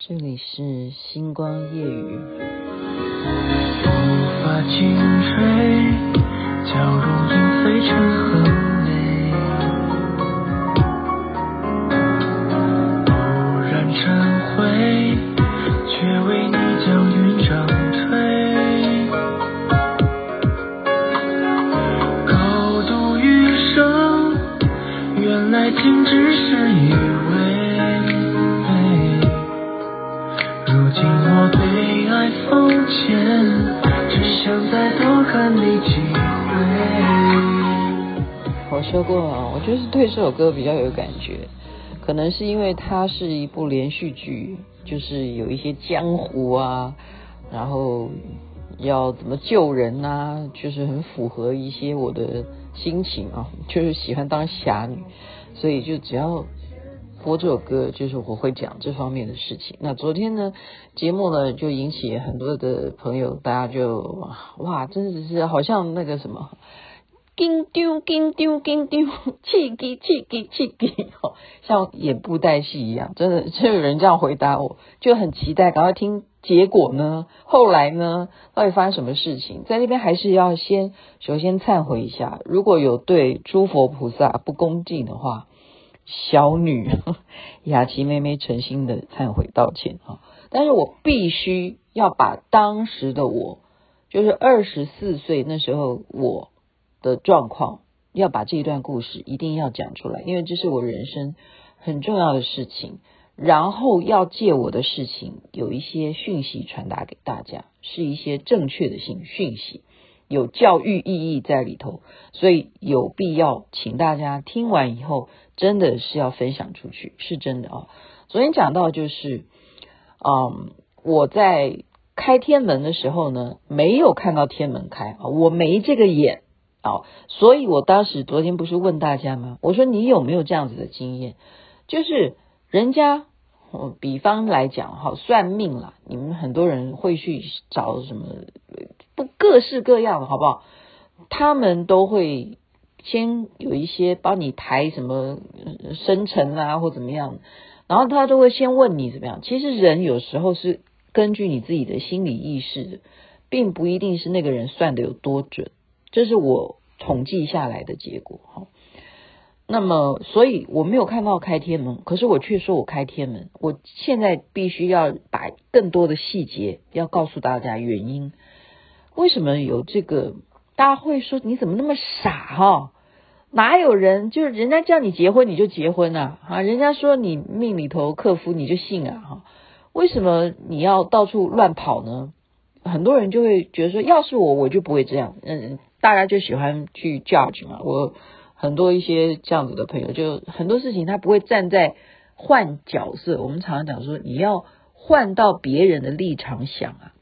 这里是星光夜雨。无法紧追，将如影飞成河想再多和你几我说过啊，我就是对这首歌比较有感觉，可能是因为它是一部连续剧，就是有一些江湖啊，然后要怎么救人啊，就是很符合一些我的心情啊，就是喜欢当侠女，所以就只要。播这首歌，就是我会讲这方面的事情。那昨天呢，节目呢就引起很多的朋友，大家就哇，真的是好像那个什么，紧张紧张紧张，刺激刺激刺激，像演布袋戏一样，真的就有人这样回答我，就很期待，赶快听结果呢。后来呢，到底发生什么事情？在那边还是要先首先忏悔一下，如果有对诸佛菩萨不恭敬的话。小女 雅琪妹妹诚心的忏悔道歉啊！但是我必须要把当时的我，就是二十四岁那时候我的状况，要把这一段故事一定要讲出来，因为这是我人生很重要的事情。然后要借我的事情有一些讯息传达给大家，是一些正确的信讯息。有教育意义在里头，所以有必要请大家听完以后，真的是要分享出去，是真的啊、昨天讲到就是，嗯，我在开天门的时候呢，没有看到天门开啊，我没这个眼啊，所以我当时昨天不是问大家吗？我说你有没有这样子的经验？就是人家，比方来讲哈，算命啦，你们很多人会去找什么？不各式各样的，好不好？他们都会先有一些帮你抬什么生辰啊，或怎么样，然后他都会先问你怎么样。其实人有时候是根据你自己的心理意识的，并不一定是那个人算的有多准。这是我统计下来的结果哈。那么，所以我没有看到开天门，可是我却说我开天门。我现在必须要把更多的细节要告诉大家原因。为什么有这个？大家会说你怎么那么傻哈？哪有人就是人家叫你结婚你就结婚啊？啊，人家说你命里头克夫你就信啊？哈，为什么你要到处乱跑呢？很多人就会觉得说，要是我我就不会这样。嗯，大家就喜欢去 judge 嘛。我很多一些这样子的朋友，就很多事情他不会站在换角色。我们常常讲说，你要换到别人的立场想啊，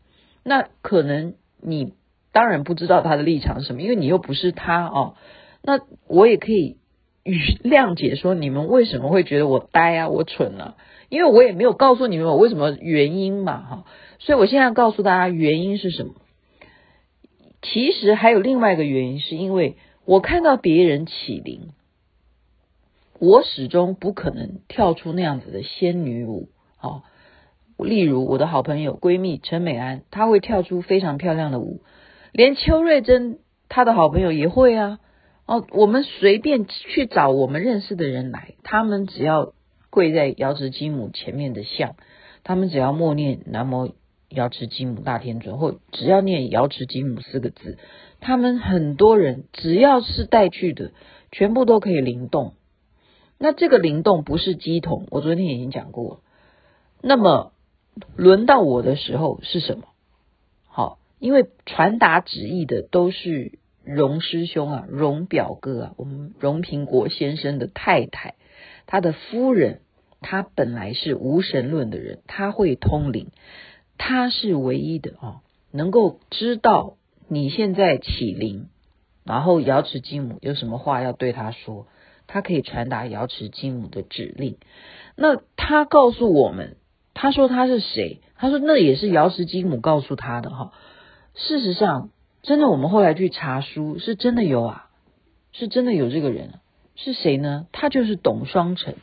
那可能。你当然不知道他的立场是什么，因为你又不是他哦。那我也可以与谅解说，你们为什么会觉得我呆啊，我蠢啊？因为我也没有告诉你们我为什么原因嘛，哈。所以我现在告诉大家原因是什么。其实还有另外一个原因，是因为我看到别人起灵，我始终不可能跳出那样子的仙女舞，好。例如我的好朋友闺蜜陈美安，她会跳出非常漂亮的舞，连邱瑞珍她的好朋友也会啊。哦，我们随便去找我们认识的人来，他们只要跪在瑶池金母前面的像，他们只要默念南无瑶池金母大天尊，或只要念瑶池金母四个字，他们很多人只要是带去的，全部都可以灵动。那这个灵动不是乩童，我昨天已经讲过。那么。轮到我的时候是什么？好，因为传达旨意的都是荣师兄啊，荣表哥啊，我们荣平国先生的太太，他的夫人，他本来是无神论的人，他会通灵，他是唯一的啊，能够知道你现在起灵，然后瑶池金母有什么话要对他说，他可以传达瑶池金母的指令。那他告诉我们。他说他是谁？他说那也是瑶池金母告诉他的哈。事实上，真的我们后来去查书，是真的有啊，是真的有这个人，是谁呢？他就是董双成，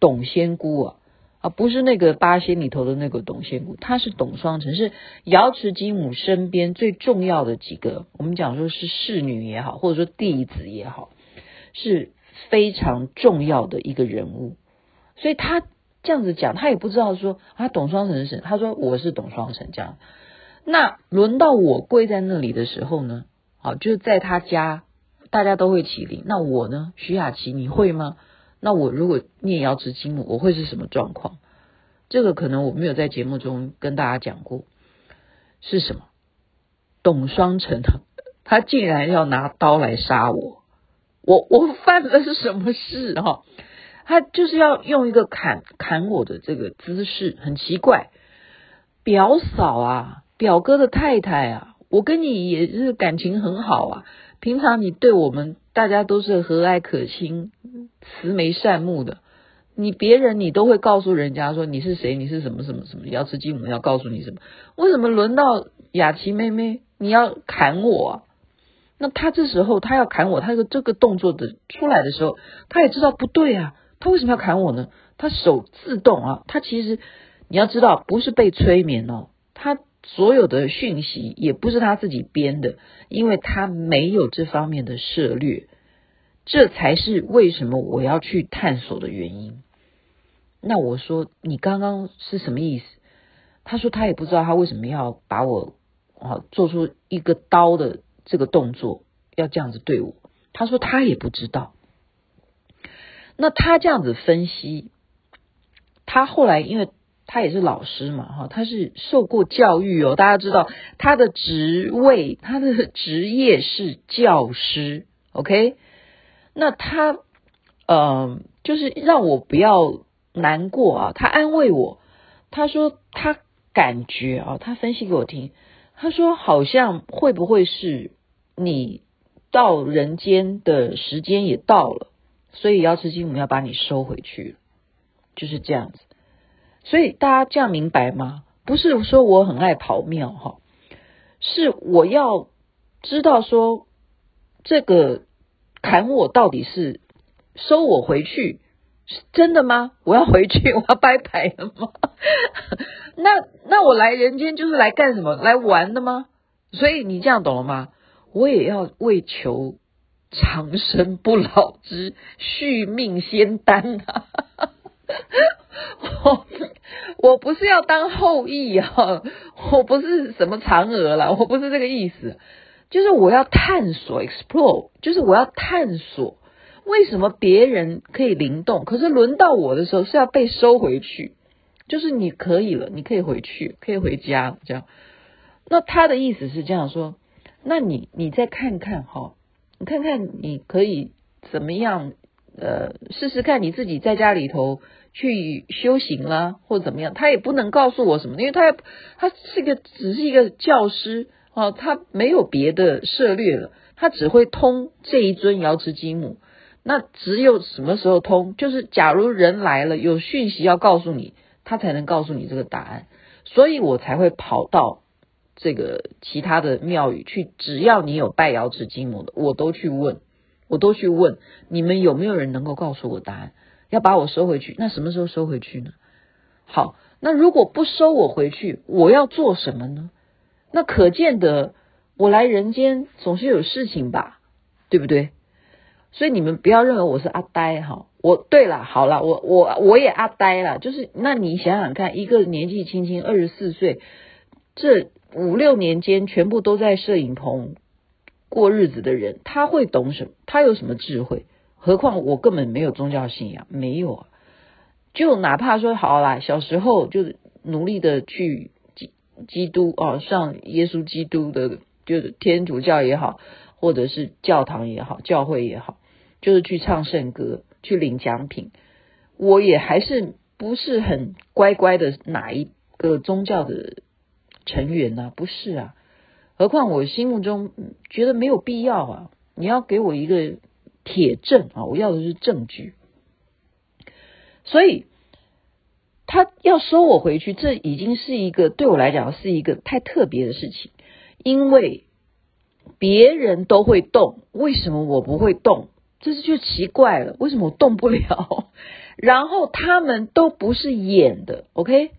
董仙姑啊啊，不是那个八仙里头的那个董仙姑，他是董双成，是瑶池金母身边最重要的几个，我们讲说是侍女也好，或者说弟子也好，是非常重要的一个人物。所以他这样子讲，他也不知道说啊，董双成是谁，他说我是董双成这样。那轮到我跪在那里的时候呢，好，就是在他家，大家都会起立。那我呢，徐雅琪，你会吗？那我如果念瑶池金母，我会是什么状况？这个可能我没有在节目中跟大家讲过，是什么？董双成他竟然要拿刀来杀我，我我犯了是什么事哈？他就是要用一个砍砍我的这个姿势，很奇怪。表嫂啊，表哥的太太啊，我跟你也是感情很好啊，平常你对我们大家都是和蔼可亲。慈眉善目的，你别人你都会告诉人家说你是谁，你是什么什么什么，瑶池金母要告诉你什么？为什么轮到雅琪妹妹你要砍我？那他这时候他要砍我，他的这个动作的出来的时候，他也知道不对啊，他为什么要砍我呢？他手自动啊，他其实你要知道不是被催眠哦，他所有的讯息也不是他自己编的，因为他没有这方面的涉猎。这才是为什么我要去探索的原因。那我说你刚刚是什么意思？他说他也不知道他为什么要把我啊做出一个刀的这个动作，要这样子对我。他说他也不知道。那他这样子分析，他后来因为他也是老师嘛，哈，他是受过教育哦。大家知道他的职位，他的职业是教师，OK。那他，呃，就是让我不要难过啊。他安慰我，他说他感觉啊，他分析给我听，他说好像会不会是你到人间的时间也到了，所以瑶池金母要把你收回去，就是这样子。所以大家这样明白吗？不是说我很爱跑庙哈，是我要知道说这个。砍我到底是收我回去是真的吗？我要回去，我要拜拜了吗？那那我来人间就是来干什么？来玩的吗？所以你这样懂了吗？我也要为求长生不老之续命仙丹啊！我 我不是要当后羿啊，我不是什么嫦娥啦，我不是这个意思。就是我要探索，explore，就是我要探索为什么别人可以灵动，可是轮到我的时候是要被收回去。就是你可以了，你可以回去，可以回家这样。那他的意思是这样说，那你你再看看哈，你看看你可以怎么样，呃，试试看你自己在家里头去修行啦，或者怎么样。他也不能告诉我什么，因为他他是个只是一个教师。哦，他没有别的涉略了，他只会通这一尊瑶池金母。那只有什么时候通？就是假如人来了，有讯息要告诉你，他才能告诉你这个答案。所以我才会跑到这个其他的庙宇去。只要你有拜瑶池金母的，我都去问，我都去问你们有没有人能够告诉我答案？要把我收回去，那什么时候收回去呢？好，那如果不收我回去，我要做什么呢？那可见得，我来人间总是有事情吧，对不对？所以你们不要认为我是阿呆哈。我对了，好了，我我我也阿呆了。就是那你想想看，一个年纪轻轻二十四岁，这五六年间全部都在摄影棚过日子的人，他会懂什么？他有什么智慧？何况我根本没有宗教信仰，没有啊。就哪怕说好啦，小时候就努力的去。基基督哦，上耶稣基督的，就是天主教也好，或者是教堂也好，教会也好，就是去唱圣歌，去领奖品。我也还是不是很乖乖的哪一个宗教的成员呢？不是啊，何况我心目中觉得没有必要啊。你要给我一个铁证啊，我要的是证据。所以。他要收我回去，这已经是一个对我来讲是一个太特别的事情，因为别人都会动，为什么我不会动？这是就奇怪了，为什么我动不了？然后他们都不是演的，OK？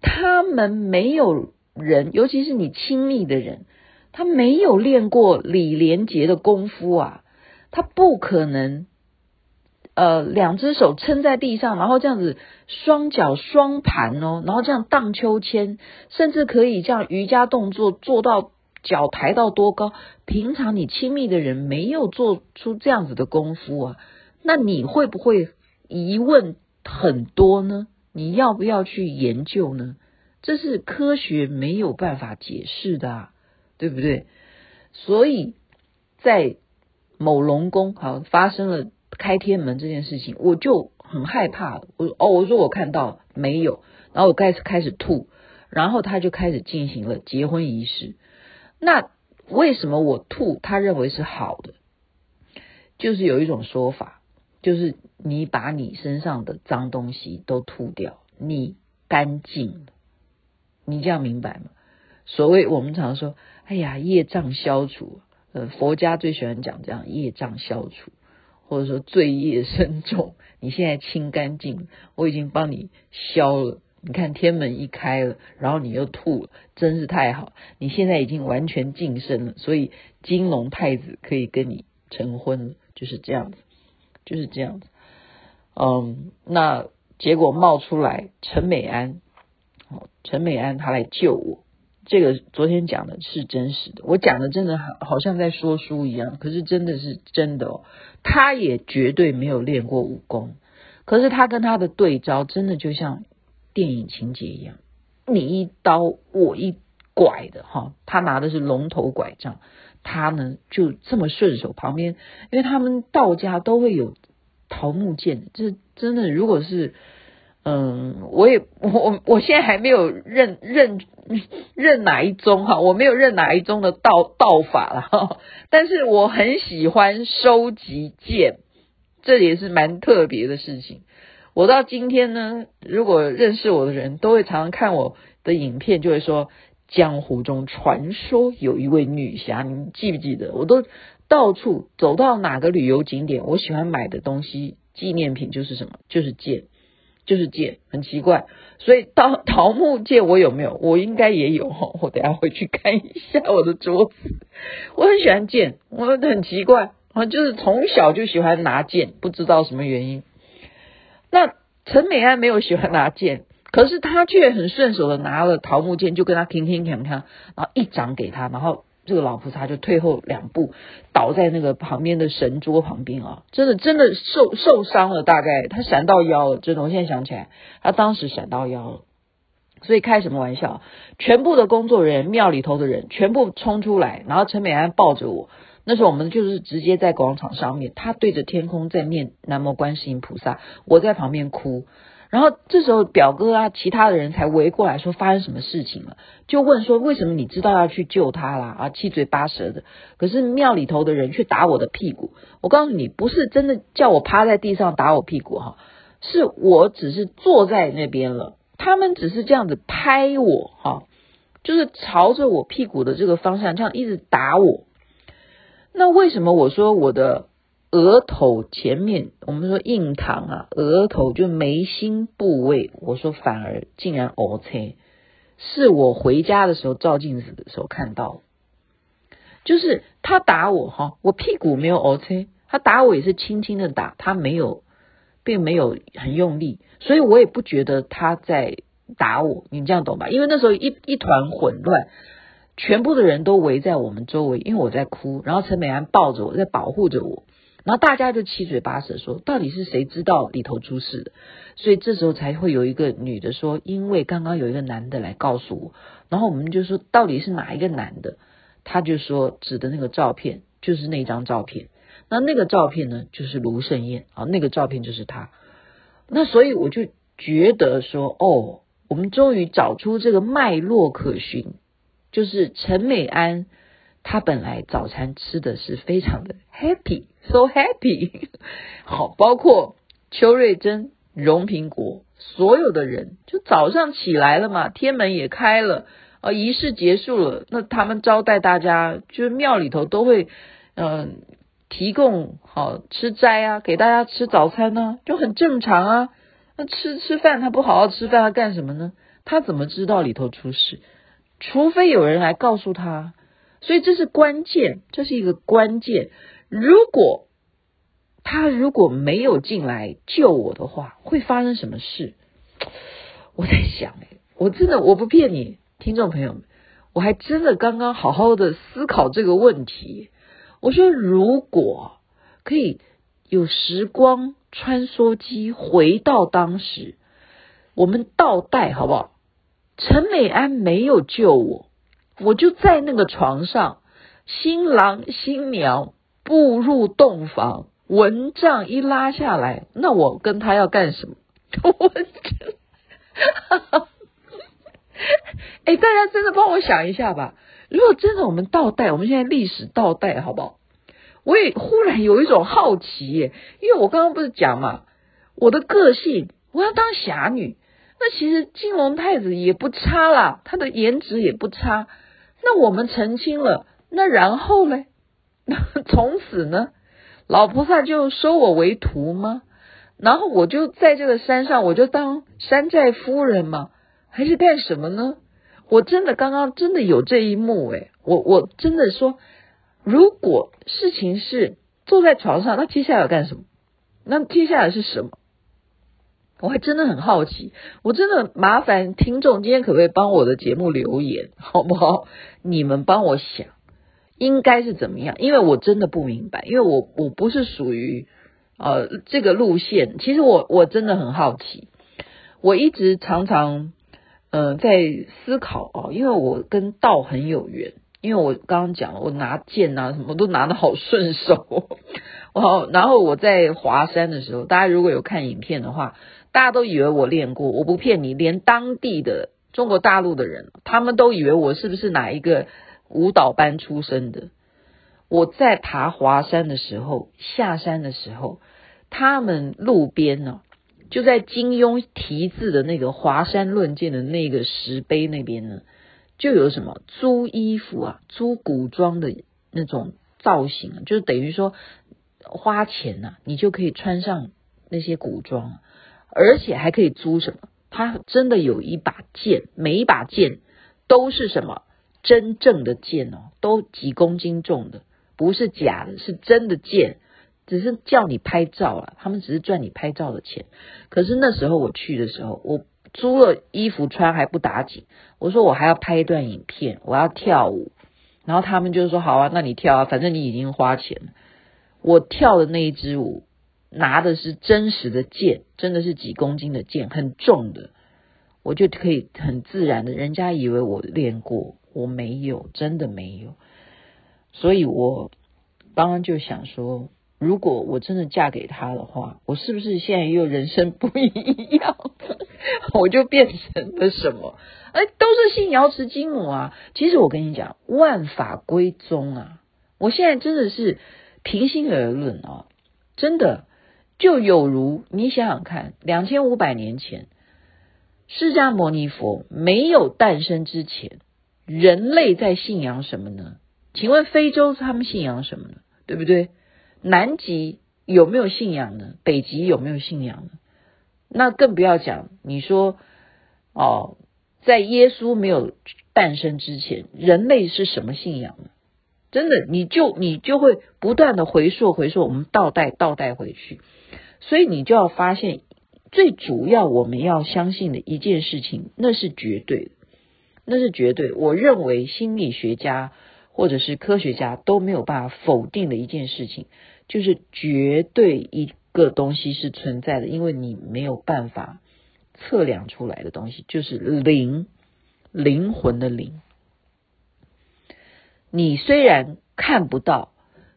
他们没有人，尤其是你亲密的人，他没有练过李连杰的功夫啊，他不可能，呃，两只手撑在地上，然后这样子双脚双盘哦，然后这样荡秋千，甚至可以这样瑜伽动作做到脚抬到多高。平常你亲密的人没有做出这样子的功夫啊，那你会不会疑问很多呢？你要不要去研究呢？这是科学没有办法解释的啊，对不对？所以在某龙宫好发生了开天门这件事情，我就很害怕。我哦，我说我看到没有，然后我开始开始吐，然后他就开始进行了结婚仪式。那为什么我吐？他认为是好的，就是有一种说法，就是。你把你身上的脏东西都吐掉，你干净了，你这样明白吗？所谓我们常说，哎呀，业障消除，呃，佛家最喜欢讲这样，业障消除，或者说罪业深重，你现在清干净，我已经帮你消了。你看天门一开了，然后你又吐了，真是太好，你现在已经完全净身了，所以金龙太子可以跟你成婚了，就是这样子，就是这样子。嗯，那结果冒出来陈美安，哦，陈美安她来救我，这个昨天讲的是真实的，我讲的真的好好像在说书一样，可是真的是真的哦，他也绝对没有练过武功，可是他跟他的对招真的就像电影情节一样，你一刀我一拐的哈，他拿的是龙头拐杖，他呢就这么顺手，旁边因为他们道家都会有。桃木剑，这真的，如果是，嗯，我也我我现在还没有认认认哪一宗哈，我没有认哪一宗的道道法了哈，但是我很喜欢收集剑，这也是蛮特别的事情。我到今天呢，如果认识我的人都会常常看我的影片，就会说江湖中传说有一位女侠，你们记不记得？我都。到处走到哪个旅游景点，我喜欢买的东西纪念品就是什么？就是剑，就是剑，很奇怪。所以桃桃木剑我有没有？我应该也有。我等下回去看一下我的桌子。我很喜欢剑，我很奇怪，我就是从小就喜欢拿剑，不知道什么原因。那陈美安没有喜欢拿剑，可是他却很顺手的拿了桃木剑，就跟他铿铿锵锵，然后一掌给他，然后。这个老菩萨就退后两步，倒在那个旁边的神桌旁边啊，真的真的受受伤了，大概他闪到腰了，真的，我现在想起来，他当时闪到腰了，所以开什么玩笑？全部的工作人员，庙里头的人全部冲出来，然后陈美安抱着我，那时候我们就是直接在广场上面，他对着天空在念南无观世音菩萨，我在旁边哭。然后这时候表哥啊，其他的人才围过来说发生什么事情了，就问说为什么你知道要去救他啦？啊，七嘴八舌的。可是庙里头的人却打我的屁股。我告诉你，不是真的叫我趴在地上打我屁股哈，是我只是坐在那边了，他们只是这样子拍我哈，就是朝着我屁股的这个方向这样一直打我。那为什么我说我的？额头前面，我们说印堂啊，额头就眉心部位，我说反而竟然乌青，是我回家的时候照镜子的时候看到，就是他打我哈，我屁股没有乌青，他打我也是轻轻的打，他没有，并没有很用力，所以我也不觉得他在打我，你这样懂吧？因为那时候一一团混乱，全部的人都围在我们周围，因为我在哭，然后陈美安抱着我在保护着我。然后大家就七嘴八舌说，到底是谁知道里头出事的？所以这时候才会有一个女的说，因为刚刚有一个男的来告诉我，然后我们就说到底是哪一个男的？他就说指的那个照片就是那张照片，那那个照片呢就是卢胜彦啊，那个照片就是他。那所以我就觉得说，哦，我们终于找出这个脉络可循，就是陈美安。他本来早餐吃的是非常的 happy，so happy，好，包括邱瑞珍、荣平国，所有的人就早上起来了嘛，天门也开了，啊，仪式结束了，那他们招待大家，就是庙里头都会，嗯、呃，提供好吃斋啊，给大家吃早餐呢、就很正常啊，那吃吃饭，他不好好吃饭，他干什么呢？他怎么知道里头出事？除非有人来告诉他。所以这是关键，这是一个关键。如果他如果没有进来救我的话，会发生什么事？我在想，哎，我真的我不骗你，听众朋友们，我还真的刚刚好好的思考这个问题。我说，如果可以有时光穿梭机回到当时，我们倒带好不好？陈美安没有救我，我就在那个床上，新郎新娘步入洞房，蚊帐一拉下来，那我跟他要干什么？我真的，哈哈，哎，大家真的帮我想一下吧。如果真的我们倒带，我们现在历史倒带好不好？我也忽然有一种好奇耶，因为我刚刚不是讲嘛，我的个性我要当侠女。那其实金龙太子也不差啦，他的颜值也不差。那我们成亲了，那然后呢？从此呢，老菩萨就收我为徒吗？然后我就在这个山上，我就当山寨夫人吗？还是干什么呢？我真的刚刚真的有这一幕诶，我我真的说，如果事情是坐在床上，那接下来要干什么？那接下来是什么？我还真的很好奇，我真的麻烦听众今天可不可以帮我的节目留言，好不好？你们帮我想，应该是怎么样？因为我真的不明白，因为我我不是属于呃这个路线。其实我我真的很好奇，我一直常常呃在思考哦，因为我跟道很有缘，因为我刚刚讲了，我拿剑啊什么都拿得好顺手，哦，然后我在华山的时候，大家如果有看影片的话。大家都以为我练过，我不骗你，连当地的中国大陆的人，他们都以为我是不是哪一个舞蹈班出身的。我在爬华山的时候，下山的时候，他们路边呢，就在金庸题字的那个华山论剑的那个石碑那边呢，就有什么租衣服啊，租古装的那种造型，就等于说花钱呐，你就可以穿上那些古装。而且还可以租什么？他真的有一把剑，每一把剑都是什么？真正的剑哦，都几公斤重的，不是假的，是真的剑。只是叫你拍照啊，他们只是赚你拍照的钱。可是那时候我去的时候，我租了衣服穿还不打紧，我说我还要拍一段影片，我要跳舞，然后他们就说好啊，那你跳啊，反正你已经花钱了。我跳的那一支舞。拿的是真实的剑，真的是几公斤的剑，很重的，我就可以很自然的，人家以为我练过，我没有，真的没有，所以我刚刚就想说，如果我真的嫁给他的话，我是不是现在又人生不一样？我就变成了什么？哎，都是信瑶池金母啊！其实我跟你讲，万法归宗啊！我现在真的是平心而论啊，真的。就有如你想想看，两千五百年前，释迦牟尼佛没有诞生之前，人类在信仰什么呢？请问非洲他们信仰什么呢？对不对？南极有没有信仰呢？北极有没有信仰呢？那更不要讲，你说哦，在耶稣没有诞生之前，人类是什么信仰呢？真的，你就你就会不断的回溯回溯，我们倒带倒带回去。所以你就要发现，最主要我们要相信的一件事情，那是绝对的，那是绝对。我认为心理学家或者是科学家都没有办法否定的一件事情，就是绝对一个东西是存在的，因为你没有办法测量出来的东西，就是灵，灵魂的灵。你虽然看不到，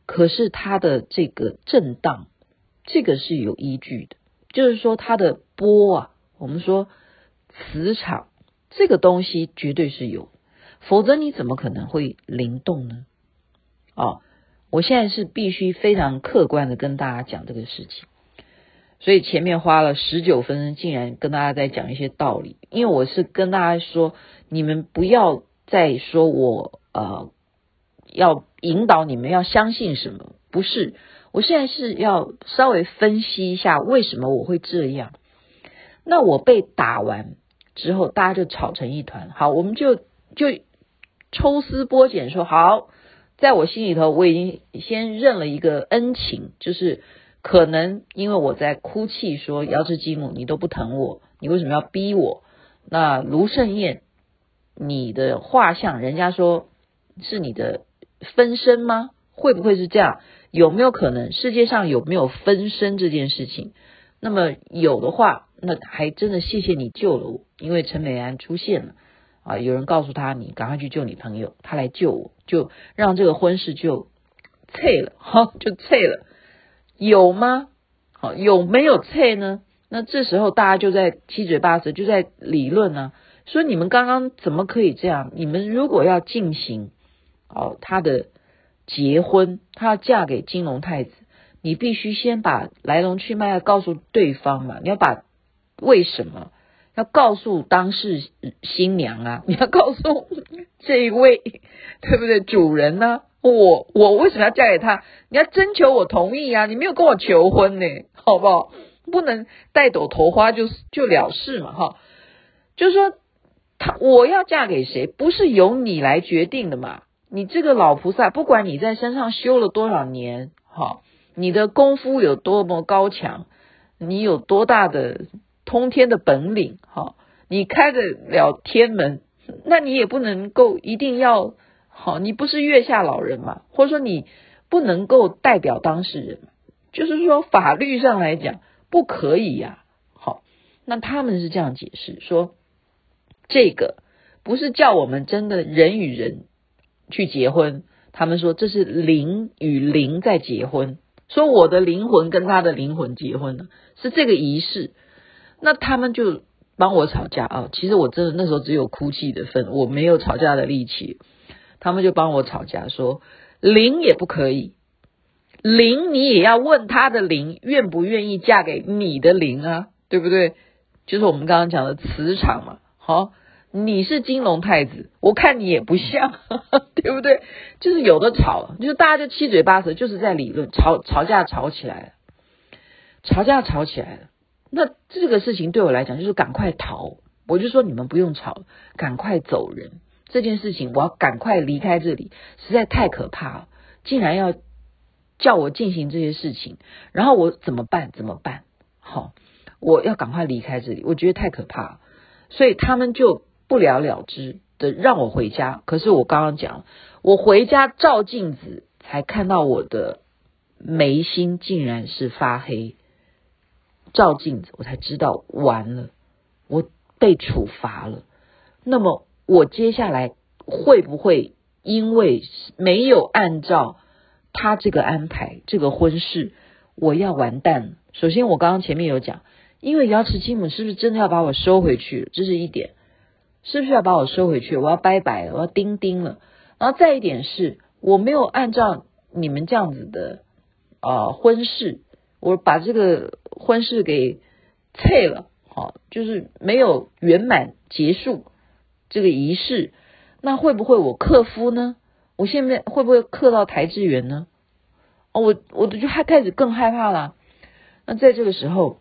可是它的这个震荡。这个是有依据的，就是说它的波啊，我们说磁场这个东西绝对是有，否则你怎么可能会灵动呢？哦，我现在是必须非常客观的跟大家讲这个事情，所以前面花了十九分钟，竟然跟大家在讲一些道理，因为我是跟大家说，你们不要再说我呃要引导你们要相信什么，不是。我现在是要稍微分析一下为什么我会这样。那我被打完之后，大家就吵成一团。好，我们就就抽丝剥茧说，好，在我心里头，我已经先认了一个恩情，就是可能因为我在哭泣说，瑶池金母你都不疼我，你为什么要逼我？那卢胜燕，你的画像，人家说是你的分身吗？会不会是这样？有没有可能世界上有没有分身这件事情？那么有的话，那还真的谢谢你救了我，因为陈美兰出现了啊！有人告诉他，你赶快去救你朋友，他来救我，就让这个婚事就脆了，哈，就脆了。有吗？好，有没有脆呢？那这时候大家就在七嘴八舌，就在理论呢、说你们刚刚怎么可以这样？你们如果要进行哦，他的。结婚，她要嫁给金龙太子，你必须先把来龙去脉要告诉对方嘛，你要把为什么要告诉当事新娘啊，你要告诉这一位对不对主人呢、我我为什么要嫁给他？你要征求我同意啊，你没有跟我求婚呢，好不好？不能带朵头花就就了事嘛，哈，就是说他我要嫁给谁，不是由你来决定的嘛。你这个老菩萨，不管你在山上修了多少年，好，你的功夫有多么高强，你有多大的通天的本领，好，你开得了天门，那你也不能够一定要好，你不是月下老人嘛，或者说你不能够代表当事人，就是说法律上来讲不可以呀，好，那他们是这样解释说，这个不是叫我们真的人与人。去结婚，他们说这是灵与灵在结婚，说我的灵魂跟他的灵魂结婚了，是这个仪式。那他们就帮我吵架啊！其实我真的那时候只有哭泣的份，我没有吵架的力气。他们就帮我吵架，说灵也不可以，灵你也要问他的灵愿不愿意嫁给你的灵啊，对不对？就是我们刚刚讲的磁场嘛，好。你是金龙太子，我看你也不像，对不对？就是有的吵，就是大家就七嘴八舌，就是在理论吵吵架吵起来了，吵架吵起来了。那这个事情对我来讲就是赶快逃，我就说你们不用吵，赶快走人。这件事情我要赶快离开这里，实在太可怕了，竟然要叫我进行这些事情，然后我怎么办？怎么办？好，我要赶快离开这里，我觉得太可怕了，所以他们就。不了了之的让我回家，可是我刚刚讲，我回家照镜子才看到我的眉心竟然是发黑，照镜子我才知道完了，我被处罚了。那么我接下来会不会因为没有按照他这个安排这个婚事，我要完蛋？首先我刚刚前面有讲，因为瑶池金母是不是真的要把我收回去？这是一点。是不是要把我收回去？我要拜拜了，我要钉钉了。然后再一点是，我没有按照你们这样子的啊、呃、婚事，我把这个婚事给退了，好，就是没有圆满结束这个仪式。那会不会我克夫呢？我现在会不会克到台智源呢？哦，我我就害开始更害怕了。那在这个时候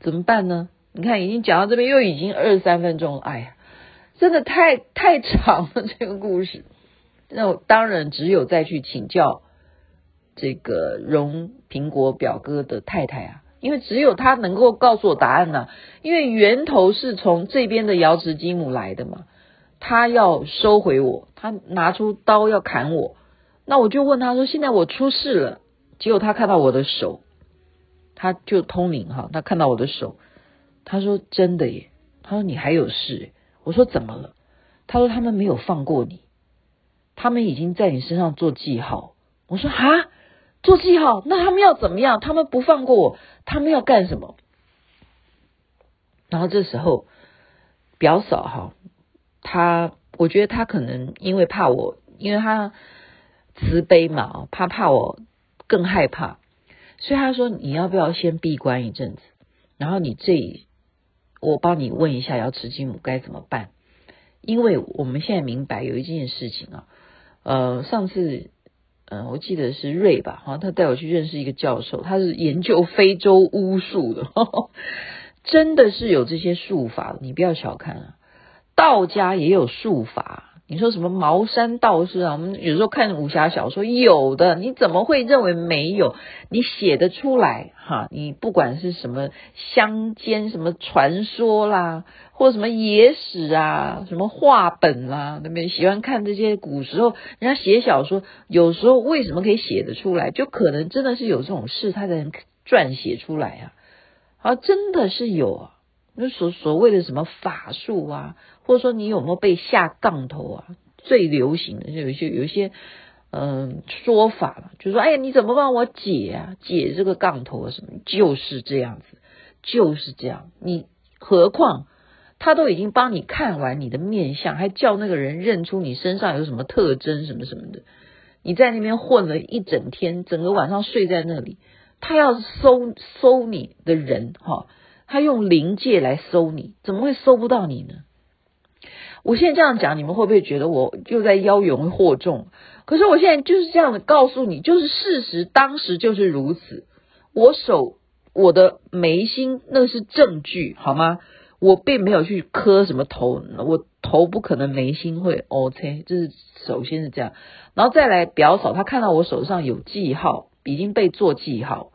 怎么办呢？你看，已经讲到这边，又已经二十三分钟了。哎呀，真的太太长了这个故事。那我当然只有再去请教这个荣苹果表哥的太太啊，因为只有他能够告诉我答案呢、因为源头是从这边的瑶池金母来的嘛，他要收回我，他拿出刀要砍我。那我就问他说：“现在我出事了。”结果他看到我的手，他就通灵哈，他看到我的手。他说：“真的耶。”他说：“你还有事？”我说：“怎么了？”他说：“他们没有放过你，他们已经在你身上做记号。”我说：“啊，做记号？那他们要怎么样？他们不放过我，他们要干什么？”然后这时候，表嫂哈，他我觉得他可能因为怕我，因为他慈悲嘛，怕怕我更害怕，所以他说：“你要不要先闭关一阵子？然后你这。”我帮你问一下，要吃金母该怎么办？因为我们现在明白有一件事情啊，呃，上次，呃，我记得是瑞吧，好像，他带我去认识一个教授，他是研究非洲巫术的，呵呵，真的是有这些术法，你不要小看啊。道家也有术法，你说什么茅山道士啊？我们有时候看武侠小说，有的，你怎么会认为没有？你写得出来哈？你不管是什么乡间什么传说啦，或者什么野史啊，什么话本啦，对不对？喜欢看这些古时候人家写小说，有时候为什么可以写得出来？就可能真的是有这种事，他才能撰写出来啊。啊，真的是有啊！那所所谓的什么法术啊，或者说你有没有被下杠头啊？最流行的就有些有一些嗯说法了，就说哎呀，你怎么帮我解啊？解这个杠头啊什么？就是这样子，就是这样。你何况他都已经帮你看完你的面相，还叫那个人认出你身上有什么特征什么什么的。你在那边混了一整天，整个晚上睡在那里。他要搜搜你的人哈，他用灵界来搜你，怎么会搜不到你呢？我现在这样讲，你们会不会觉得我又在妖言惑众？可是我现在就是这样的告诉你，就是事实，当时就是如此。我手我的眉心那是证据好吗？我并没有去磕什么头，我头不可能眉心会 OK，就是首先是这样，然后再来表嫂，他看到我手上有记号。已经被做记号，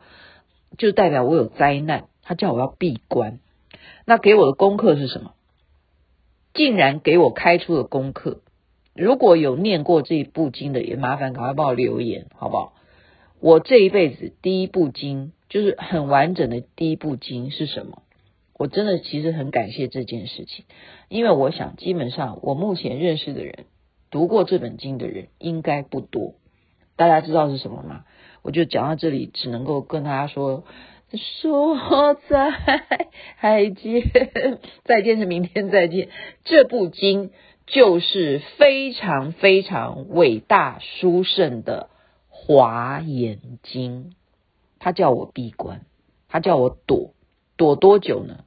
就代表我有灾难。他叫我要闭关，那给我的功课是什么？竟然给我开出了功课。如果有念过这一部经的，也麻烦赶快帮我留言，好不好？我这一辈子第一部经，就是很完整的第一部经是什么？我真的其实很感谢这件事情，因为我想，基本上我目前认识的人，读过这本经的人应该不多。大家知道是什么吗？我就讲到这里，只能够跟大家说，说再见，再见是明天再见。这部经就是非常非常伟大殊胜的《华严经》，他叫我闭关，他叫我躲，躲多久呢？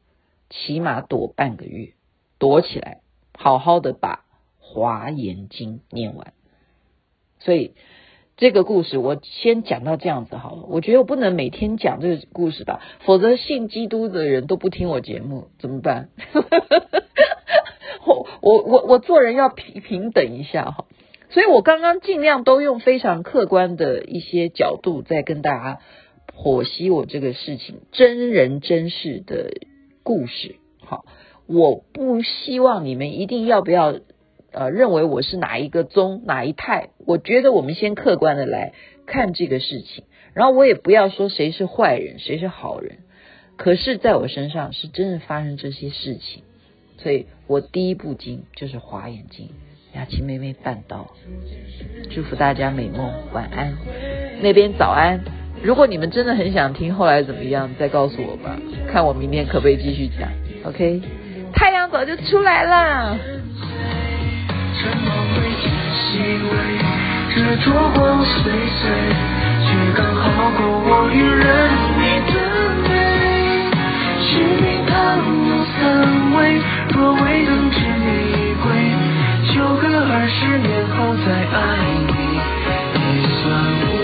起码躲半个月，躲起来，好好的把《华严经》念完。所以。这个故事我先讲到这样子好了，我觉得我不能每天讲这个故事吧，否则信基督的人都不听我节目怎么办？我我我我做人要平平等一下哈，所以我刚刚尽量都用非常客观的一些角度在跟大家剖析我这个事情真人真事的故事。好，我不希望你们一定要不要。呃，认为我是哪一个宗哪一派？我觉得我们先客观的来看这个事情，然后我也不要说谁是坏人，谁是好人。可是，在我身上是真的发生这些事情，所以我第一部经就是《华严经》，雅琪妹妹办到，祝福大家美梦，晚安。那边早安。如果你们真的很想听后来怎么样，再告诉我吧，看我明天可不可以继续讲。OK，太阳早就出来了。怎么会见细微，这烛光岁岁，却刚好够我与人你的美。使命倘有三味，若未能至玫瑰，就隔二十年后再爱你，也算。